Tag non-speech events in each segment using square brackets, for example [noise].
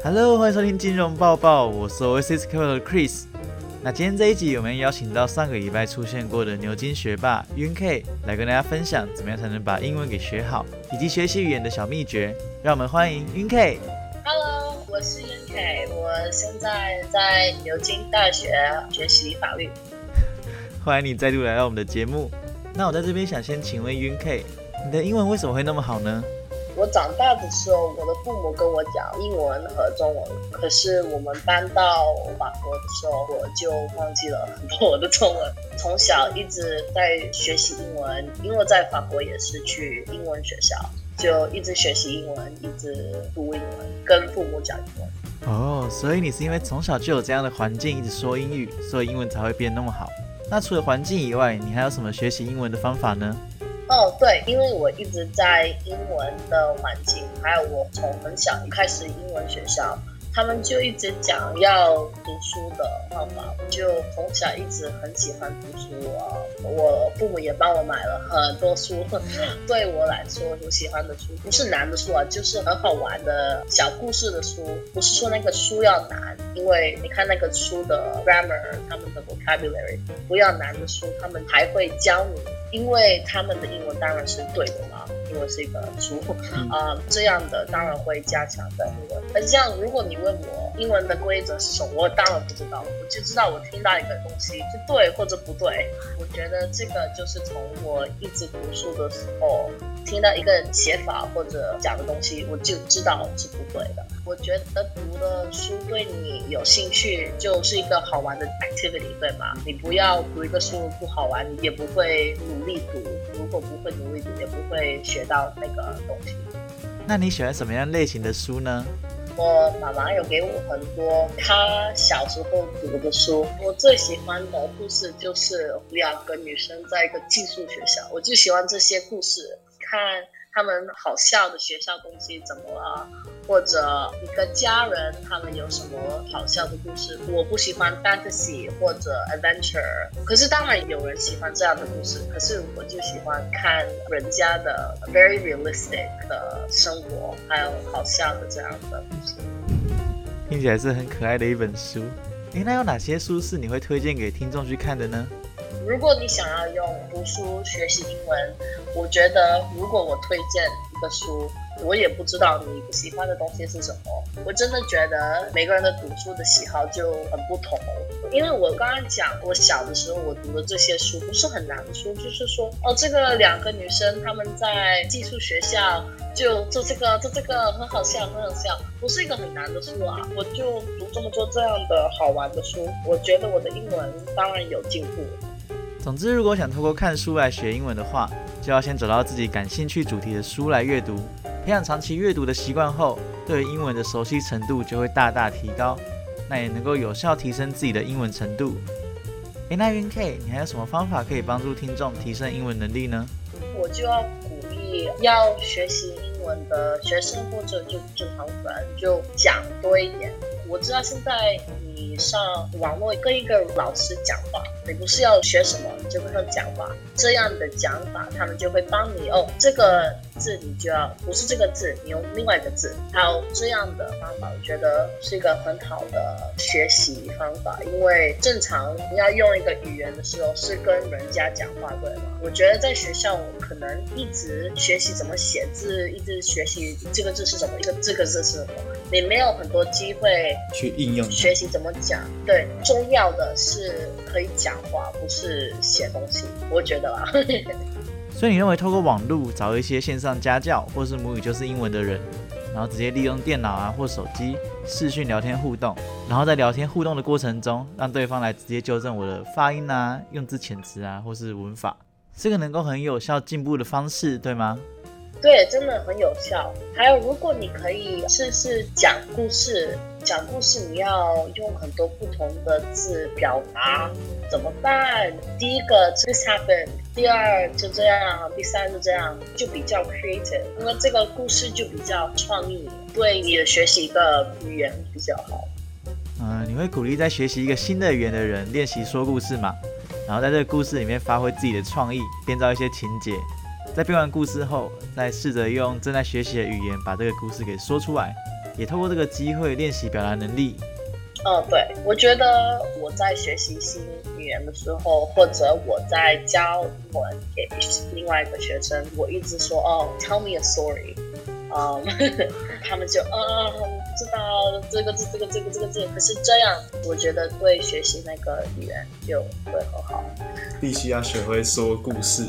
Hello，欢迎收听金融报报，我是 Oasis Capital 的 Chris。那今天这一集，我们邀请到上个礼拜出现过的牛津学霸 Yun K 来跟大家分享，怎么样才能把英文给学好，以及学习语言的小秘诀。让我们欢迎 Yun K。Hello，我是 Yun K，我现在在牛津大学学习法律。[laughs] 欢迎你再度来到我们的节目。那我在这边想先请问 Yun K，你的英文为什么会那么好呢？我长大的时候，我的父母跟我讲英文和中文。可是我们搬到法国的时候，我就忘记了很多我的中文。从小一直在学习英文，因为在法国也是去英文学校，就一直学习英文，一直读英文，跟父母讲英文。哦，所以你是因为从小就有这样的环境，一直说英语，所以英文才会变那么好。那除了环境以外，你还有什么学习英文的方法呢？哦，对，因为我一直在英文的环境，还有我从很小开始英文学校。他们就一直讲要读书的方法，就从小一直很喜欢读书啊。我父母也帮我买了很多书，[laughs] 对我来说，我喜欢的书不是难的书啊，就是很好玩的小故事的书。不是说那个书要难，因为你看那个书的 grammar，他们的 vocabulary 不要难的书，他们还会教你，因为他们的英文当然是对的嘛。因为是一个书啊，这样的当然会加强的英文。而像如果你问我英文的规则是什么，我当然不知道，我就知道我听到一个东西是对或者不对。我觉得这个就是从我一直读书的时候。听到一个写法或者讲的东西，我就知道是不对的。我觉得读的书对你有兴趣，就是一个好玩的 activity，对吗？你不要读一个书不好玩，你也不会努力读。如果不会努力读，也不会学到那个东西。那你喜欢什么样类型的书呢？我妈妈有给我很多她小时候读的书。我最喜欢的故事就是两个女生在一个寄宿学校，我就喜欢这些故事。看他们好笑的学校东西怎么了，或者一个家人他们有什么好笑的故事。我不喜欢 fantasy 或者 adventure，可是当然有人喜欢这样的故事。可是我就喜欢看人家的 very realistic 的生活，还有好笑的这样的故事。听起来是很可爱的一本书。诶，那有哪些书是你会推荐给听众去看的呢？如果你想要用读书学习英文，我觉得如果我推荐一个书，我也不知道你喜欢的东西是什么。我真的觉得每个人的读书的喜好就很不同。因为我刚刚讲，我小的时候我读的这些书不是很难的书，就是说哦，这个两个女生她们在寄宿学校就做这个做这个很好笑很好笑，不是一个很难的书啊。我就读这么多这样的好玩的书，我觉得我的英文当然有进步。总之，如果想透过看书来学英文的话，就要先找到自己感兴趣主题的书来阅读，培养长期阅读的习惯后，对英文的熟悉程度就会大大提高，那也能够有效提升自己的英文程度。诶，那云 K，你还有什么方法可以帮助听众提升英文能力呢？我就要鼓励要学习英文的学生或者就正常人，就讲多一点。我知道现在。你上网络跟一个老师讲话，你不是要学什么，你就跟他讲话。这样的讲法，他们就会帮你哦。这个字你就要不是这个字，你用另外一个字。还有这样的方法，我觉得是一个很好的学习方法。因为正常你要用一个语言的时候，是跟人家讲话，对吗？我觉得在学校，我可能一直学习怎么写字，一直学习这个字是什么，一个这个字是什么。你没有很多机会去应用学习怎么。讲对，重要的是可以讲话，不是写东西。我觉得啦。[laughs] 所以你认为透过网络找一些线上家教，或是母语就是英文的人，然后直接利用电脑啊或手机视讯聊天互动，然后在聊天互动的过程中，让对方来直接纠正我的发音啊、用字遣词啊或是文法，这个能够很有效进步的方式，对吗？对，真的很有效。还有，如果你可以试试讲故事，讲故事你要用很多不同的字表达，怎么办？第一个 this happened，第二就这样，第三就这样，就比较 creative，因为这个故事就比较创意，对你的学习一个语言比较好。嗯，你会鼓励在学习一个新的语言的人练习说故事吗？然后在这个故事里面发挥自己的创意，编造一些情节。在编完故事后，再试着用正在学习的语言把这个故事给说出来。也透过这个机会练习表达能力。嗯，对，我觉得我在学习新语言的时候，或者我在教英文给另外一个学生，我一直说哦，tell me a story，嗯，[laughs] 他们就啊，知道这个字，这个这个这个字，可是这样，我觉得对学习那个语言就会很好。必须要学会说故事。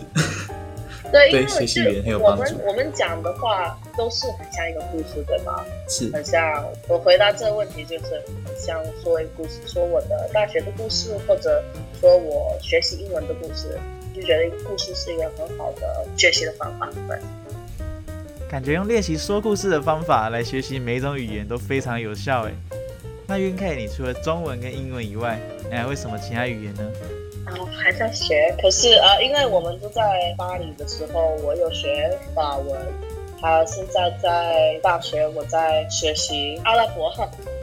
对，因为学习语言很有我帮助们我们讲的话都是很像一个故事，对吗？是很像我回答这个问题，就是很像说一个故事，说我的大学的故事，或者说我学习英文的故事，就觉得一个故事是一个很好的学习的方法。对，感觉用练习说故事的方法来学习每一种语言都非常有效诶。那 Yun K，你除了中文跟英文以外，你还会什么其他语言呢？还在学，可是呃，因为我们都在巴黎的时候，我有学法文，还有现在在大学我在学习阿拉伯，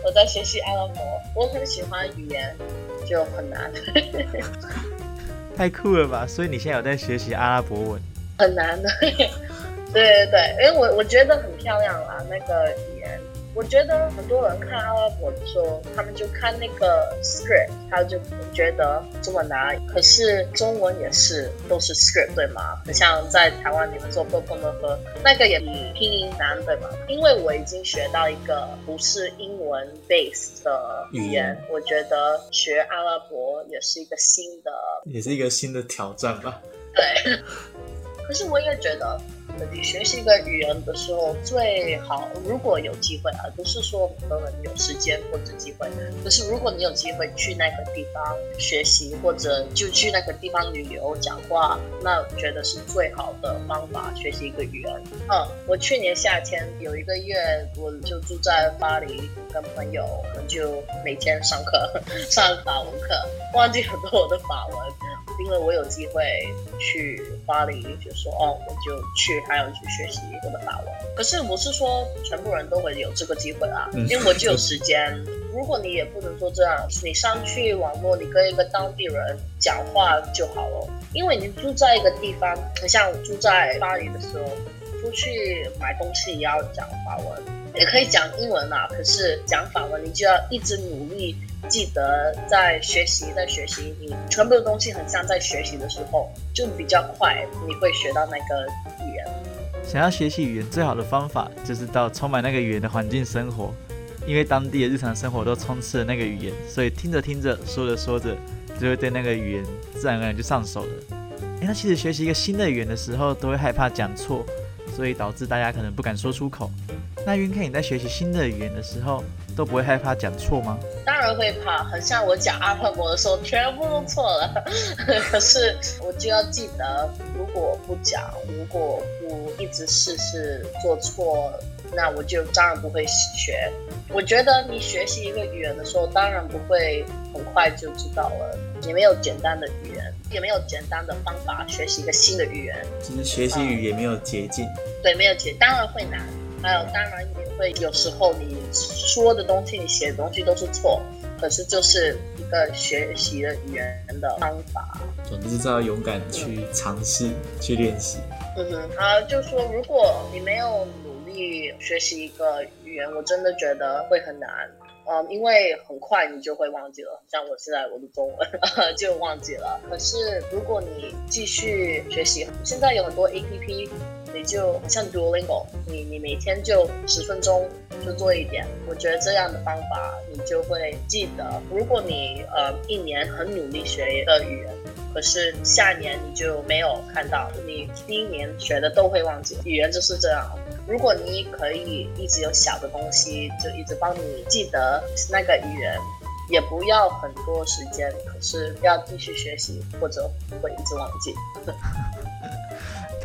我在学习阿拉伯，我很喜欢语言，就很难。[laughs] 太酷了吧！所以你现在有在学习阿拉伯文？很难的，对对对，因为我我觉得很漂亮啦，那个。我觉得很多人看阿拉伯的时候，他们就看那个 script，他就觉得这么难。可是中文也是都是 script 对吗？很像在台湾你们做 b o o 和那个也比拼音难对吗？因为我已经学到一个不是英文 base 的语言，我觉得学阿拉伯也是一个新的也是一个新的挑战吧。对。可是我也觉得，你学习一个语言的时候，最好如果有机会啊，不是说每个人有时间或者机会，可是如果你有机会去那个地方学习，或者就去那个地方旅游讲话，那觉得是最好的方法学习一个语言。嗯，我去年夏天有一个月，我就住在巴黎，跟朋友，我们就每天上课 [laughs] 上法文课，忘记很多我的法文。因为我有机会去巴黎，就说哦，我就去，还要去学习我的法文。可是我是说全部人都会有这个机会啊，因为我就有时间。如果你也不能做这样，你上去网络，你跟一个当地人讲话就好了。因为你住在一个地方，很像住在巴黎的时候，出去买东西也要讲法文，也可以讲英文啊。可是讲法文，你就要一直努力。记得在学习，在学习，你全部的东西很像在学习的时候，就比较快，你会学到那个语言。想要学习语言，最好的方法就是到充满那个语言的环境生活，因为当地的日常生活都充斥了那个语言，所以听着听着，说着说着，就会对那个语言自然而然就上手了。诶，那其实学习一个新的语言的时候，都会害怕讲错，所以导致大家可能不敢说出口。那云 K，你在学习新的语言的时候，都不会害怕讲错吗？当然会怕，很像我讲阿拉伯的时候，全部都错了。[laughs] 可是我就要记得，如果不讲，如果不一直试试做错，那我就当然不会学。我觉得你学习一个语言的时候，当然不会很快就知道了。也没有简单的语言，也没有简单的方法学习一个新的语言。其实学习语言没有捷径。对，没有捷，当然会难。还有，当然也会有时候你说的东西、你写的东西都是错，可是就是一个学习的语言的方法。总之是要勇敢去尝试、去练习。嗯哼，啊，就说如果你没有努力学习一个语言，我真的觉得会很难。嗯，因为很快你就会忘记了，像我现在我的中文 [laughs] 就忘记了。可是如果你继续学习，现在有很多 A P P。你就像 Duolingo，你你每天就十分钟就做一点，我觉得这样的方法你就会记得。如果你呃一年很努力学一个语言，可是下一年你就没有看到，你第一年学的都会忘记。语言就是这样，如果你可以一直有小的东西，就一直帮你记得那个语言，也不要很多时间，可是要继续学习，或者会一直忘记。[laughs]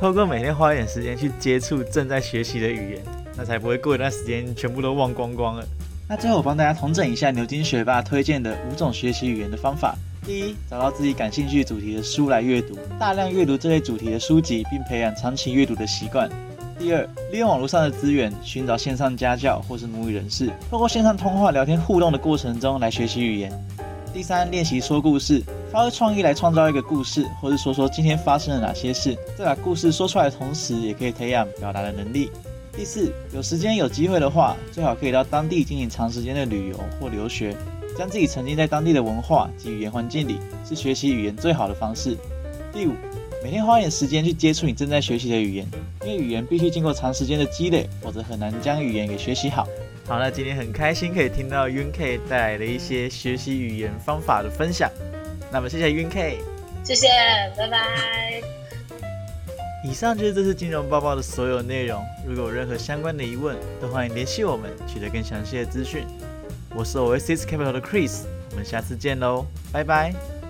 透过每天花一点时间去接触正在学习的语言，那才不会过一段时间全部都忘光光了。那最后我帮大家统整一下牛津学霸推荐的五种学习语言的方法：第一，找到自己感兴趣主题的书来阅读，大量阅读这类主题的书籍，并培养长期阅读的习惯；第二，利用网络上的资源，寻找线上家教或是母语人士，透过线上通话聊天互动的过程中来学习语言。第三，练习说故事，发挥创意来创造一个故事，或是说说今天发生了哪些事，在把故事说出来的同时，也可以培养表达的能力。第四，有时间有机会的话，最好可以到当地进行长时间的旅游或留学，将自己沉浸在当地的文化及语言环境里，是学习语言最好的方式。第五，每天花一点时间去接触你正在学习的语言，因为语言必须经过长时间的积累，否则很难将语言给学习好。好，那今天很开心可以听到 Yun K 带来的一些学习语言方法的分享。那么谢谢 Yun K，谢谢，拜拜。以上就是这次金融报报的所有内容。如果有任何相关的疑问，都欢迎联系我们，取得更详细的资讯。我是 Oasis Capital 的 Chris，我们下次见喽，拜拜。